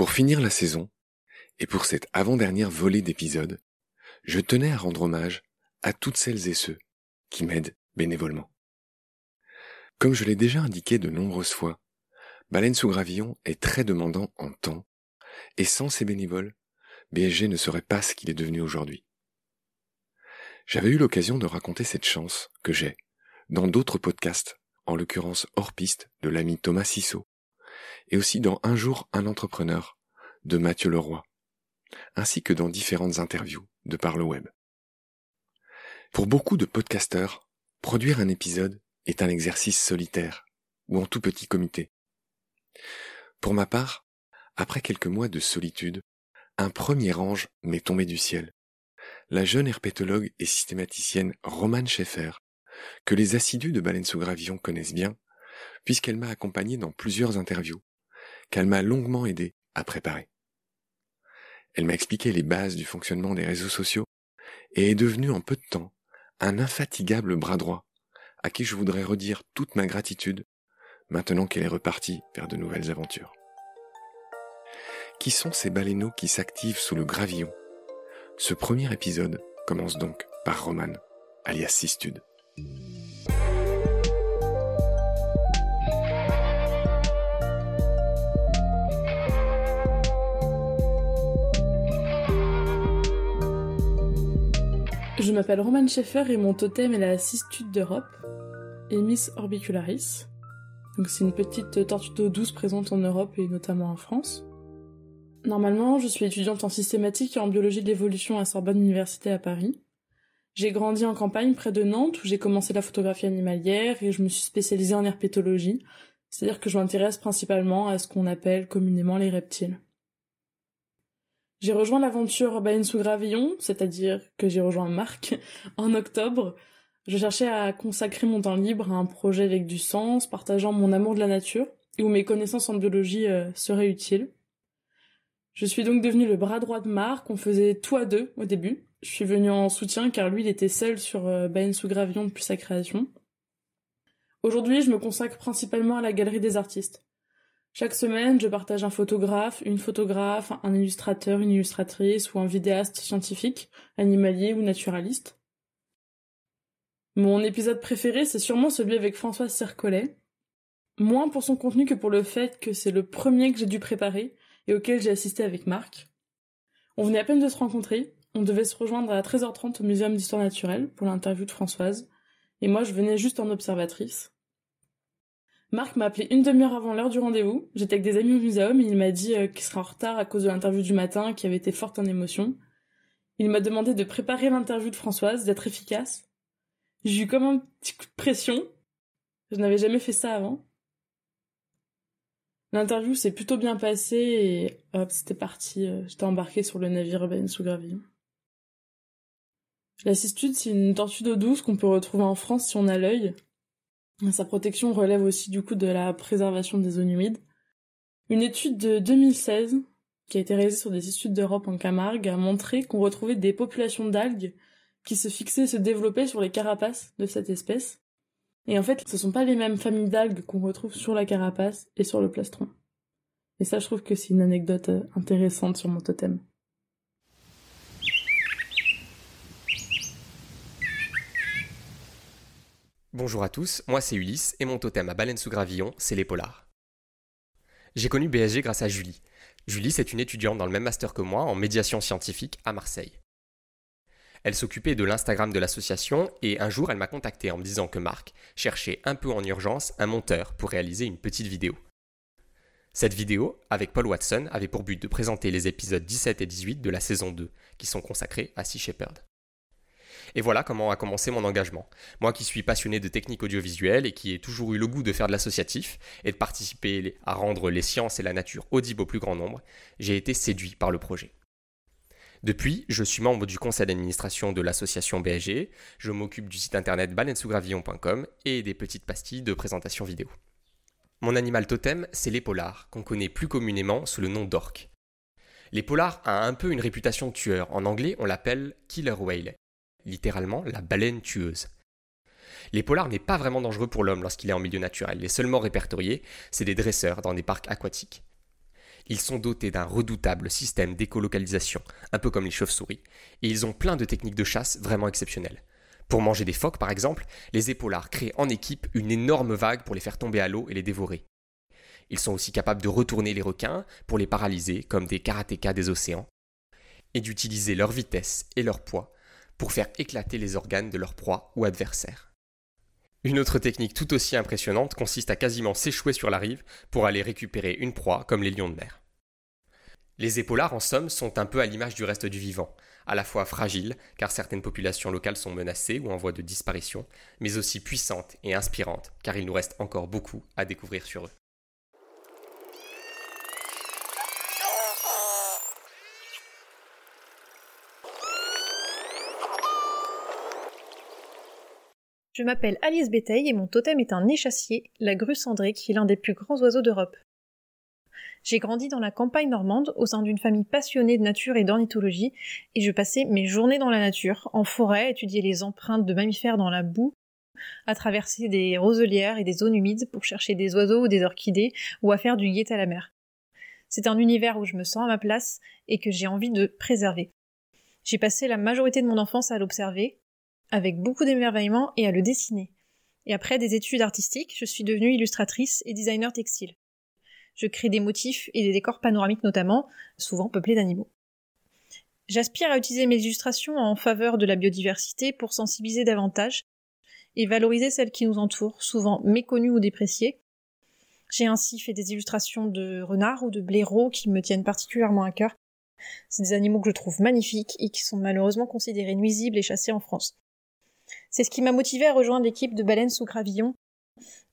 Pour finir la saison, et pour cette avant-dernière volée d'épisodes, je tenais à rendre hommage à toutes celles et ceux qui m'aident bénévolement. Comme je l'ai déjà indiqué de nombreuses fois, Baleine sous Gravillon est très demandant en temps, et sans ces bénévoles, BSG ne serait pas ce qu'il est devenu aujourd'hui. J'avais eu l'occasion de raconter cette chance que j'ai dans d'autres podcasts, en l'occurrence hors piste de l'ami Thomas Sissot, et aussi dans Un jour un entrepreneur de Mathieu Leroy, ainsi que dans différentes interviews de par le web. Pour beaucoup de podcasteurs, produire un épisode est un exercice solitaire ou en tout petit comité. Pour ma part, après quelques mois de solitude, un premier ange m'est tombé du ciel. La jeune herpétologue et systématicienne Romane Schaeffer, que les assidus de Baleine sous Gravillon connaissent bien, puisqu'elle m'a accompagné dans plusieurs interviews, qu'elle m'a longuement aidé à préparer. Elle m'a expliqué les bases du fonctionnement des réseaux sociaux et est devenue en peu de temps un infatigable bras droit à qui je voudrais redire toute ma gratitude maintenant qu'elle est repartie vers de nouvelles aventures. Qui sont ces baleineaux qui s'activent sous le gravillon? Ce premier épisode commence donc par Roman, alias Sistude. Je m'appelle Roman Schaeffer et mon totem est la cistude d'Europe, Emis orbicularis. Donc c'est une petite tortue d'eau douce présente en Europe et notamment en France. Normalement, je suis étudiante en systématique et en biologie de l'évolution à Sorbonne Université à Paris. J'ai grandi en campagne près de Nantes où j'ai commencé la photographie animalière et je me suis spécialisée en herpétologie, c'est-à-dire que je m'intéresse principalement à ce qu'on appelle communément les reptiles. J'ai rejoint l'aventure Baleine sous Gravillon, c'est-à-dire que j'ai rejoint Marc en octobre. Je cherchais à consacrer mon temps libre à un projet avec du sens, partageant mon amour de la nature et où mes connaissances en biologie euh, seraient utiles. Je suis donc devenue le bras droit de Marc, on faisait tout à deux au début. Je suis venue en soutien car lui il était seul sur euh, Baleine sous Gravillon depuis sa création. Aujourd'hui, je me consacre principalement à la galerie des artistes. Chaque semaine, je partage un photographe, une photographe, un illustrateur, une illustratrice ou un vidéaste scientifique, animalier ou naturaliste. Mon épisode préféré, c'est sûrement celui avec Françoise Sercollet. Moins pour son contenu que pour le fait que c'est le premier que j'ai dû préparer et auquel j'ai assisté avec Marc. On venait à peine de se rencontrer, on devait se rejoindre à 13h30 au Muséum d'Histoire Naturelle pour l'interview de Françoise, et moi je venais juste en observatrice. Marc m'a appelé une demi-heure avant l'heure du rendez-vous. J'étais avec des amis au muséum et il m'a dit euh, qu'il serait en retard à cause de l'interview du matin qui avait été forte en émotion. Il m'a demandé de préparer l'interview de Françoise, d'être efficace. J'ai eu comme un petit coup de pression. Je n'avais jamais fait ça avant. L'interview s'est plutôt bien passée et hop, c'était parti. Euh, j'étais embarquée sur le navire Ben sous gravillon. La c'est une tortue d'eau douce qu'on peut retrouver en France si on a l'œil. Sa protection relève aussi du coup de la préservation des zones humides. Une étude de 2016 qui a été réalisée sur des études d'Europe en Camargue a montré qu'on retrouvait des populations d'algues qui se fixaient et se développaient sur les carapaces de cette espèce. Et en fait, ce sont pas les mêmes familles d'algues qu'on retrouve sur la carapace et sur le plastron. Et ça, je trouve que c'est une anecdote euh, intéressante sur mon totem. Bonjour à tous, moi c'est Ulysse et mon totem à baleine sous gravillon, c'est les polars. J'ai connu BSG grâce à Julie. Julie, c'est une étudiante dans le même master que moi en médiation scientifique à Marseille. Elle s'occupait de l'Instagram de l'association et un jour elle m'a contacté en me disant que Marc cherchait un peu en urgence un monteur pour réaliser une petite vidéo. Cette vidéo, avec Paul Watson, avait pour but de présenter les épisodes 17 et 18 de la saison 2, qui sont consacrés à Sea Shepherd. Et voilà comment a commencé mon engagement. Moi qui suis passionné de techniques audiovisuelles et qui ai toujours eu le goût de faire de l'associatif et de participer à rendre les sciences et la nature audibles au plus grand nombre, j'ai été séduit par le projet. Depuis, je suis membre du conseil d'administration de l'association BSG, je m'occupe du site internet baleinesougravillon.com et des petites pastilles de présentation vidéo. Mon animal totem, c'est l'épolard, qu'on connaît plus communément sous le nom d'orque. L'épolard a un peu une réputation de tueur. En anglais, on l'appelle killer whale littéralement la baleine tueuse. L'épolar n'est pas vraiment dangereux pour l'homme lorsqu'il est en milieu naturel. Les seuls morts répertoriés, c'est des dresseurs dans des parcs aquatiques. Ils sont dotés d'un redoutable système d'écolocalisation, un peu comme les chauves-souris, et ils ont plein de techniques de chasse vraiment exceptionnelles. Pour manger des phoques, par exemple, les épaulards créent en équipe une énorme vague pour les faire tomber à l'eau et les dévorer. Ils sont aussi capables de retourner les requins pour les paralyser comme des karatékas des océans, et d'utiliser leur vitesse et leur poids pour faire éclater les organes de leur proie ou adversaire. Une autre technique tout aussi impressionnante consiste à quasiment s'échouer sur la rive pour aller récupérer une proie comme les lions de mer. Les épaulards, en somme, sont un peu à l'image du reste du vivant, à la fois fragiles, car certaines populations locales sont menacées ou en voie de disparition, mais aussi puissantes et inspirantes, car il nous reste encore beaucoup à découvrir sur eux. Je m'appelle Alice Béteille et mon totem est un échassier, la grue cendrée, qui est l'un des plus grands oiseaux d'Europe. J'ai grandi dans la campagne normande au sein d'une famille passionnée de nature et d'ornithologie, et je passais mes journées dans la nature, en forêt, à étudier les empreintes de mammifères dans la boue, à traverser des roselières et des zones humides pour chercher des oiseaux ou des orchidées, ou à faire du guet à la mer. C'est un univers où je me sens à ma place et que j'ai envie de préserver. J'ai passé la majorité de mon enfance à l'observer, avec beaucoup d'émerveillement et à le dessiner. Et après des études artistiques, je suis devenue illustratrice et designer textile. Je crée des motifs et des décors panoramiques notamment, souvent peuplés d'animaux. J'aspire à utiliser mes illustrations en faveur de la biodiversité pour sensibiliser davantage et valoriser celles qui nous entourent, souvent méconnues ou dépréciées. J'ai ainsi fait des illustrations de renards ou de blaireaux qui me tiennent particulièrement à cœur. C'est des animaux que je trouve magnifiques et qui sont malheureusement considérés nuisibles et chassés en France. C'est ce qui m'a motivé à rejoindre l'équipe de Baleines sous Gravillon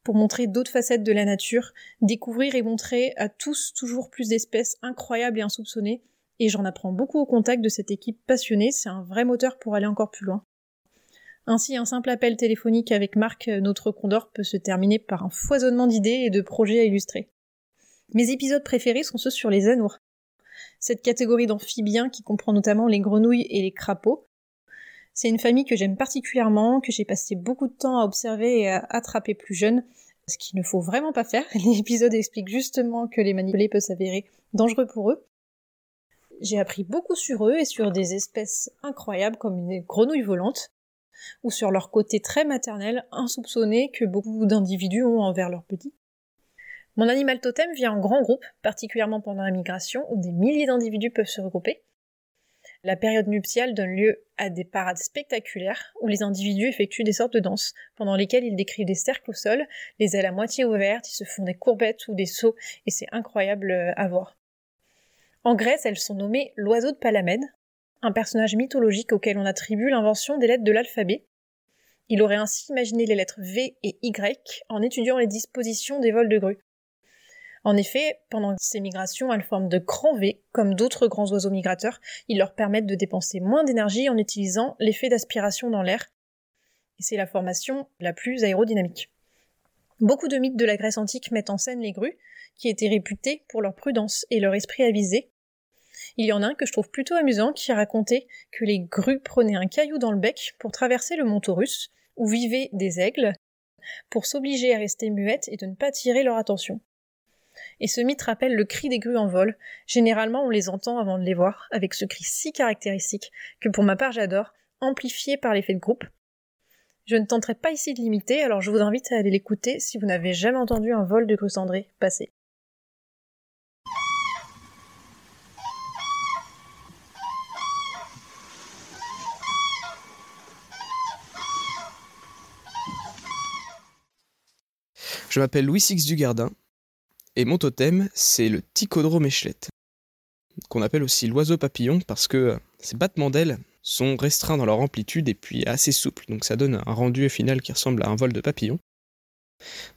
pour montrer d'autres facettes de la nature, découvrir et montrer à tous toujours plus d'espèces incroyables et insoupçonnées, et j'en apprends beaucoup au contact de cette équipe passionnée, c'est un vrai moteur pour aller encore plus loin. Ainsi, un simple appel téléphonique avec Marc, notre condor, peut se terminer par un foisonnement d'idées et de projets à illustrer. Mes épisodes préférés sont ceux sur les anours. Cette catégorie d'amphibiens qui comprend notamment les grenouilles et les crapauds, c'est une famille que j'aime particulièrement, que j'ai passé beaucoup de temps à observer et à attraper plus jeune, ce qu'il ne faut vraiment pas faire. L'épisode explique justement que les manipuler peuvent s'avérer dangereux pour eux. J'ai appris beaucoup sur eux et sur des espèces incroyables comme une grenouille volante, ou sur leur côté très maternel, insoupçonné que beaucoup d'individus ont envers leurs petits. Mon animal totem vit en grand groupe, particulièrement pendant la migration, où des milliers d'individus peuvent se regrouper. La période nuptiale donne lieu à des parades spectaculaires où les individus effectuent des sortes de danses, pendant lesquelles ils décrivent des cercles au sol, les ailes à moitié ouvertes, ils se font des courbettes ou des sauts, et c'est incroyable euh, à voir. En Grèce, elles sont nommées l'oiseau de Palamède, un personnage mythologique auquel on attribue l'invention des lettres de l'alphabet. Il aurait ainsi imaginé les lettres V et Y en étudiant les dispositions des vols de grues. En effet, pendant ces migrations, elles forment de grands V, comme d'autres grands oiseaux migrateurs. Ils leur permettent de dépenser moins d'énergie en utilisant l'effet d'aspiration dans l'air. Et c'est la formation la plus aérodynamique. Beaucoup de mythes de la Grèce antique mettent en scène les grues, qui étaient réputées pour leur prudence et leur esprit avisé. Il y en a un que je trouve plutôt amusant qui racontait que les grues prenaient un caillou dans le bec pour traverser le mont Taurus, où vivaient des aigles, pour s'obliger à rester muettes et de ne pas attirer leur attention et ce mythe rappelle le cri des grues en vol. Généralement, on les entend avant de les voir, avec ce cri si caractéristique, que pour ma part j'adore, amplifié par l'effet de groupe. Je ne tenterai pas ici de l'imiter, alors je vous invite à aller l'écouter si vous n'avez jamais entendu un vol de grue cendrée passer. Je m'appelle Louis Six Dugardin, et mon totem, c'est le Ticodrome échelette, qu'on appelle aussi l'oiseau papillon parce que ses battements d'ailes sont restreints dans leur amplitude et puis assez souples, donc ça donne un rendu final qui ressemble à un vol de papillon.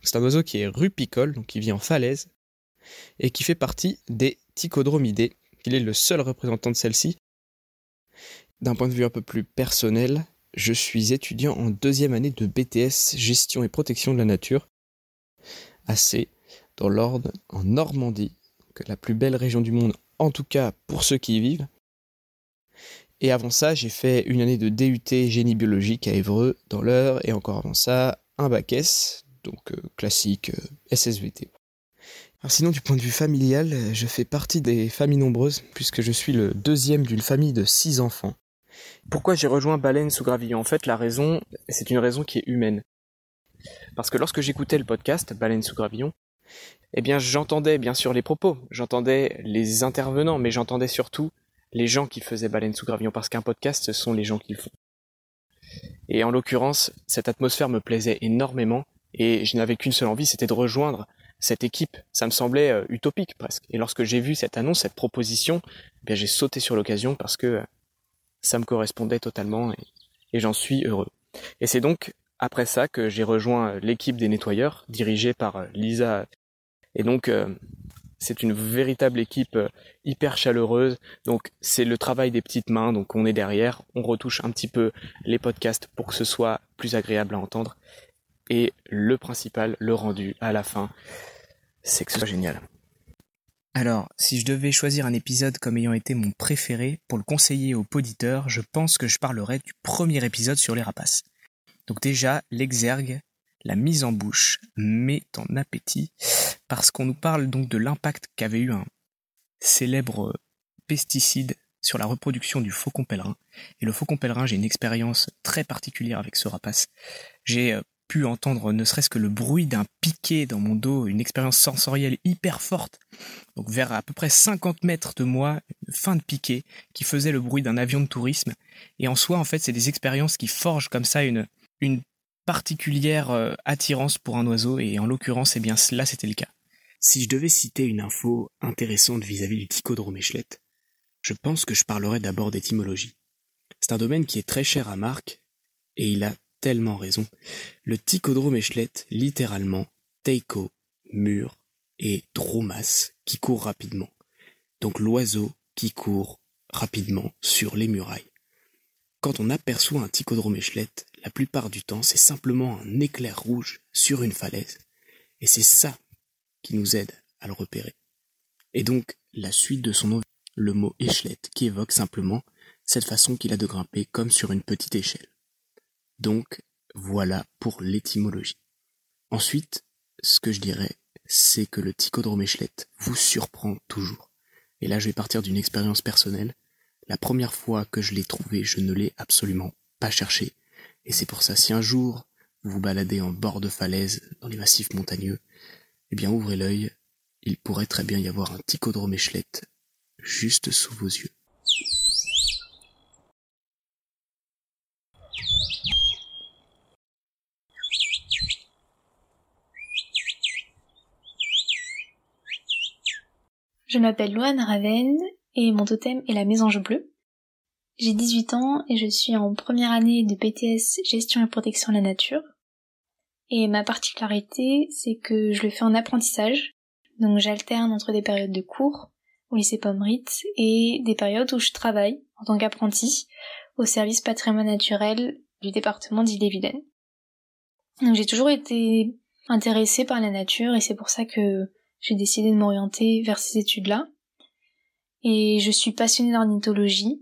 C'est un oiseau qui est rupicole, donc qui vit en falaise, et qui fait partie des Ticodromidés. Il est le seul représentant de celle-ci. D'un point de vue un peu plus personnel, je suis étudiant en deuxième année de BTS Gestion et Protection de la Nature, assez dans l'Ordre, en Normandie, que la plus belle région du monde, en tout cas pour ceux qui y vivent. Et avant ça, j'ai fait une année de DUT génie biologique à Évreux, dans l'Eure, et encore avant ça, un bac S, donc euh, classique euh, SSVT. Sinon, du point de vue familial, je fais partie des familles nombreuses, puisque je suis le deuxième d'une famille de six enfants. Pourquoi j'ai rejoint Baleine sous Gravillon? En fait, la raison, c'est une raison qui est humaine. Parce que lorsque j'écoutais le podcast Baleine sous Gravillon, eh bien, j'entendais bien sûr les propos, j'entendais les intervenants, mais j'entendais surtout les gens qui faisaient Baleine sous Gravillon, parce qu'un podcast, ce sont les gens qui le font. Et en l'occurrence, cette atmosphère me plaisait énormément, et je n'avais qu'une seule envie, c'était de rejoindre cette équipe. Ça me semblait euh, utopique presque. Et lorsque j'ai vu cette annonce, cette proposition, eh bien j'ai sauté sur l'occasion parce que euh, ça me correspondait totalement et, j'en suis heureux. Et c'est donc après ça que j'ai rejoint euh, l'équipe des nettoyeurs, dirigée par Lisa. Et donc c'est une véritable équipe hyper chaleureuse. Donc c'est le travail des petites mains. Donc on est derrière, on retouche un petit peu les podcasts pour que ce soit plus agréable à entendre. Et le principal, le rendu à la fin, c'est que ce soit génial. Alors, si je devais choisir un épisode comme ayant été mon préféré pour le conseiller aux poditeurs, je pense que je parlerais du premier épisode sur les rapaces. Donc déjà, l'exergue, la mise en bouche met en appétit, parce qu'on nous parle donc de l'impact qu'avait eu un célèbre pesticide sur la reproduction du faucon pèlerin. Et le faucon pèlerin, j'ai une expérience très particulière avec ce rapace. J'ai euh, pu entendre ne serait-ce que le bruit d'un piquet dans mon dos, une expérience sensorielle hyper forte. Donc vers à peu près 50 mètres de moi, fin de piquet, qui faisait le bruit d'un avion de tourisme. Et en soi, en fait, c'est des expériences qui forgent comme ça une, une particulière euh, attirance pour un oiseau, et en l'occurrence, eh bien, là, c'était le cas. Si je devais citer une info intéressante vis-à-vis du Ticodrome échelette, je pense que je parlerai d'abord d'étymologie. C'est un domaine qui est très cher à Marc, et il a tellement raison. Le ticodrome échelette, littéralement, teiko, mur, et dromas, qui court rapidement. Donc l'oiseau qui court rapidement sur les murailles. Quand on aperçoit un ticodrome échelette, la plupart du temps, c'est simplement un éclair rouge sur une falaise. Et c'est ça qui nous aide à le repérer. Et donc, la suite de son nom, le mot échelette, qui évoque simplement cette façon qu'il a de grimper comme sur une petite échelle. Donc, voilà pour l'étymologie. Ensuite, ce que je dirais, c'est que le ticodrome échelette vous surprend toujours. Et là, je vais partir d'une expérience personnelle. La première fois que je l'ai trouvé, je ne l'ai absolument pas cherché. Et c'est pour ça, si un jour vous vous baladez en bord de falaise dans les massifs montagneux, eh bien ouvrez l'œil, il pourrait très bien y avoir un ticodrome échelette juste sous vos yeux. Je m'appelle Loane Raven et mon totem est la mésange bleue. J'ai 18 ans et je suis en première année de BTS Gestion et Protection de la Nature. Et ma particularité, c'est que je le fais en apprentissage. Donc j'alterne entre des périodes de cours au lycée Pommerit et des périodes où je travaille en tant qu'apprenti au service patrimoine naturel du département d'Ille-et-Vilaine. Donc j'ai toujours été intéressée par la nature et c'est pour ça que j'ai décidé de m'orienter vers ces études-là. Et je suis passionnée d'ornithologie,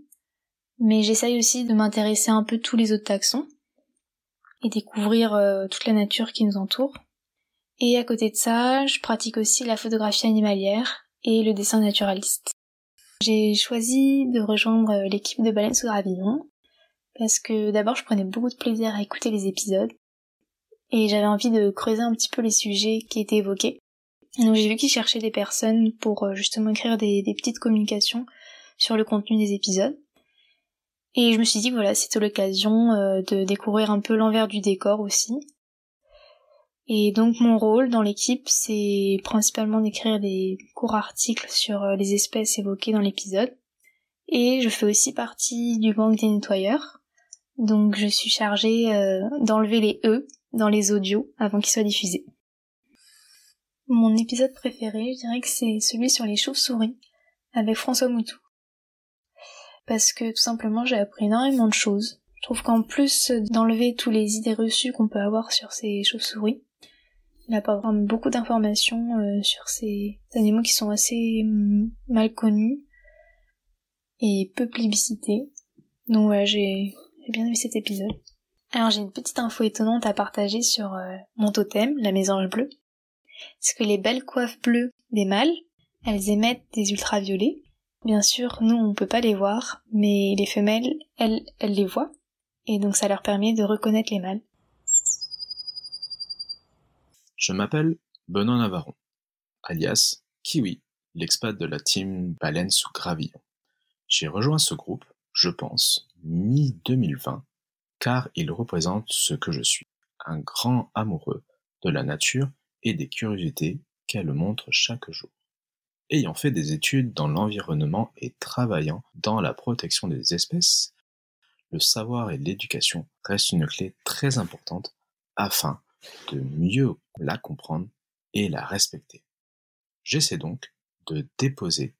mais j'essaye aussi de m'intéresser un peu tous les autres taxons et découvrir euh, toute la nature qui nous entoure. Et à côté de ça, je pratique aussi la photographie animalière et le dessin naturaliste. J'ai choisi de rejoindre euh, l'équipe de Baleine sous Gravillon parce que d'abord je prenais beaucoup de plaisir à écouter les épisodes et j'avais envie de creuser un petit peu les sujets qui étaient évoqués. Donc j'ai vu qu'ils cherchaient des personnes pour euh, justement écrire des, petites communications sur le contenu des épisodes. Et je me suis dit voilà, c'était l'occasion euh, de découvrir un peu l'envers du décor aussi. Et donc mon rôle dans l'équipe, c'est principalement d'écrire des courts articles sur euh, les espèces évoquées dans l'épisode. Et je fais aussi partie du gang des nettoyeurs. Donc je suis chargée d'enlever les E dans les audios avant qu'ils soient diffusés. Mon épisode préféré, je dirais que c'est celui sur les chauves-souris, avec François Moutou. Parce que tout simplement j'ai appris énormément de choses. Je trouve qu'en plus d'enlever tous les idées reçues qu'on peut avoir sur ces chauves-souris, il apporte vraiment beaucoup d'informations euh, sur ces animaux qui sont assez mm, mal connus et peu plébiscités. Donc voilà, j'ai bien aimé cet épisode. Alors j'ai une petite info étonnante à partager sur euh, mon totem, la mésange bleue. Parce que les belles coiffes bleues des mâles. Elles émettent des ultraviolets. Bien sûr, nous, on peut pas les voir, mais les femelles, elles, elles les voient. Et donc ça leur permet de reconnaître les mâles. Je m'appelle Benoît Navarron, alias Kiwi, l'expat de la team Baleine sous Gravillon. J'ai rejoint ce groupe, je pense, mi-2020, car il représente ce que je suis, un grand amoureux de la nature et des curiosités qu'elle montre chaque jour. Ayant fait des études dans l'environnement et travaillant dans la protection des espèces, le savoir et l'éducation restent une clé très importante afin de mieux la comprendre et la respecter. J'essaie donc de déposer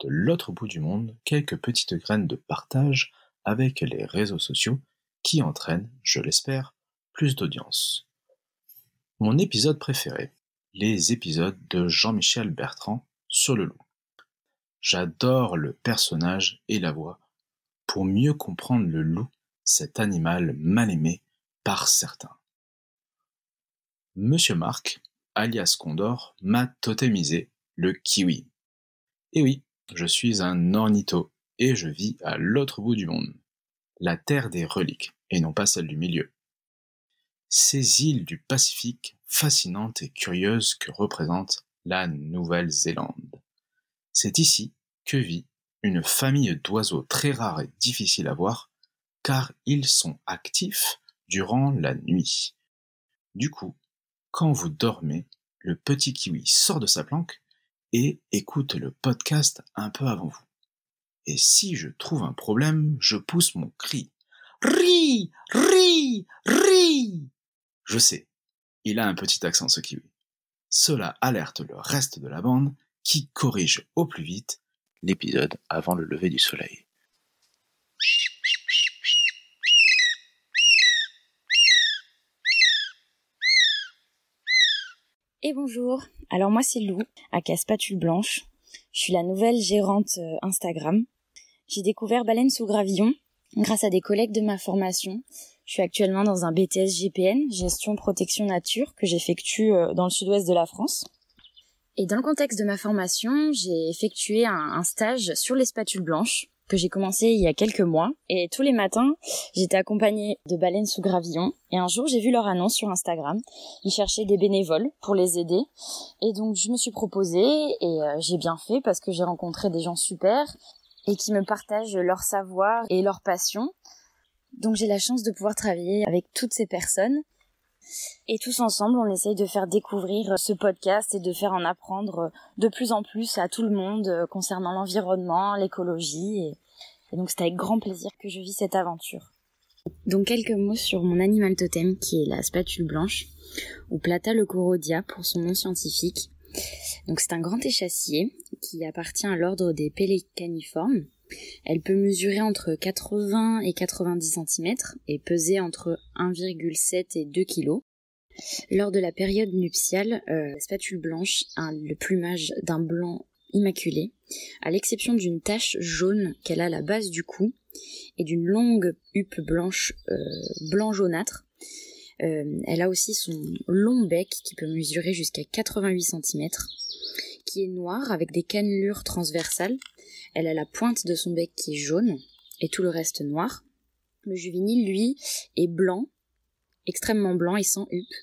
de l'autre bout du monde quelques petites graines de partage avec les réseaux sociaux qui entraînent, je l'espère, plus d'audience. Mon épisode préféré, les épisodes de Jean-Michel Bertrand sur le loup. J'adore le personnage et la voix pour mieux comprendre le loup, cet animal mal aimé par certains. Monsieur Marc, alias Condor, m'a totémisé le kiwi. Et oui, je suis un ornitho et je vis à l'autre bout du monde, la terre des reliques et non pas celle du milieu. Ces îles du Pacifique fascinantes et curieuses que représente la Nouvelle-Zélande. C'est ici que vit une famille d'oiseaux très rares et difficiles à voir, car ils sont actifs durant la nuit. Du coup, quand vous dormez, le petit kiwi sort de sa planque et écoute le podcast un peu avant vous. Et si je trouve un problème, je pousse mon cri. Ri, ri, ri. Je sais, il a un petit accent ce kiwi. Cela alerte le reste de la bande qui corrige au plus vite l'épisode avant le lever du soleil. Et bonjour, alors moi c'est Lou, à Caspatule Blanche. Je suis la nouvelle gérante euh, Instagram. J'ai découvert Baleine sous Gravillon grâce à des collègues de ma formation. Je suis actuellement dans un BTS GPN, gestion protection nature, que j'effectue euh, dans le sud-ouest de la France. Et dans le contexte de ma formation, j'ai effectué un, stage sur les spatules blanches que j'ai commencé il y a quelques mois. Et tous les matins, j'étais accompagnée de baleines sous gravillon. Et un jour, j'ai vu leur annonce sur Instagram. Ils cherchaient des bénévoles pour les aider. Et donc, je me suis proposée et euh, j'ai bien fait parce que j'ai rencontré des gens super et qui me partagent leur savoir et leur passion. Donc, j'ai la chance de pouvoir travailler avec toutes ces personnes et tous ensemble, on essaye de faire découvrir ce podcast et de faire en apprendre de plus en plus à tout le monde euh, concernant l'environnement, l'écologie. Et, donc c'est avec grand plaisir que je vis cette aventure. Donc quelques mots sur mon animal totem qui est la spatule blanche, ou Plata leucorodia pour son nom scientifique. Donc c'est un grand échassier qui appartient à l'ordre des pélécaniformes. Elle peut mesurer entre 80 et 90 cm et peser entre 1,7 et 2 kg. Lors de la période nuptiale, euh, la spatule blanche a le plumage d'un blanc immaculé, à l'exception d'une tache jaune qu'elle a à la base du cou et d'une longue huppe blanche euh, blanc jaunâtre. Euh, elle a aussi son long bec qui peut mesurer jusqu'à 88 cm, qui est noir avec des cannelures transversales elle a la pointe de son bec qui est jaune et tout le reste noir. Le juvénile, lui, est blanc, extrêmement blanc et sans huppe.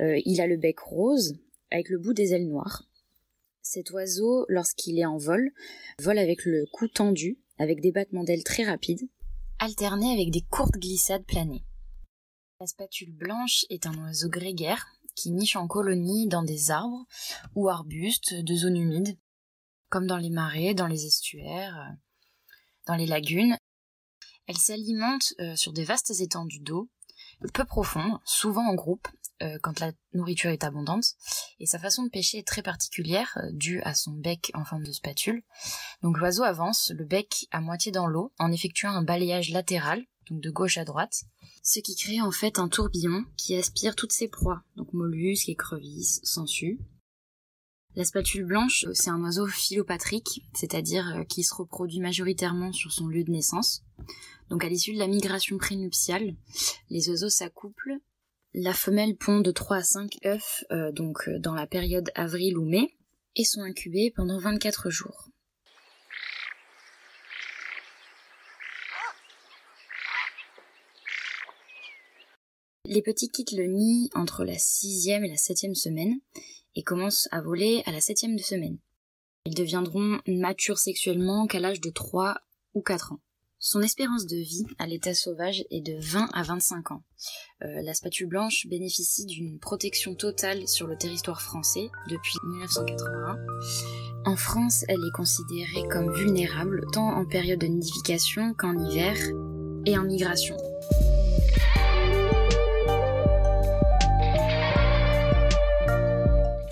Euh, il a le bec rose avec le bout des ailes noires. Cet oiseau, lorsqu'il est en vol, vole avec le cou tendu, avec des battements d'ailes très rapides, alternés avec des courtes glissades planées. La spatule blanche est un oiseau grégaire qui niche en colonie dans des arbres ou arbustes de zones humides comme dans les marais, dans les estuaires, euh, dans les lagunes. Elle s'alimente euh, sur des vastes étendues d'eau, peu profondes, souvent en groupe, euh, quand la nourriture est abondante, et sa façon de pêcher est très particulière, due à son bec en forme de spatule. Donc l'oiseau avance, le bec à moitié dans l'eau, en effectuant un balayage latéral, donc de gauche à droite, ce qui crée en fait un tourbillon qui aspire toutes ses proies, donc mollusques, écrevisses, sangsues, la spatule blanche, euh, c'est un oiseau philopatrique, c'est-à-dire euh, qui se reproduit majoritairement sur son lieu de naissance. Donc à l'issue de la migration prénuptiale, les oiseaux s'accouplent. La femelle pond de 3 à 5 œufs euh, donc dans la période avril ou mai. et sont incubés pendant 24 jours. Les petits quittent le nid entre la sixième et la septième semaine et commencent à voler à la septième de semaine. Ils deviendront matures sexuellement qu'à l'âge de 3 ou 4 ans. Son espérance de vie à l'état sauvage est de 20 à 25 ans. Euh, la spatule blanche bénéficie d'une protection totale sur le territoire français depuis 1981. En France, elle est considérée comme vulnérable tant en période de nidification qu'en hiver et en migration.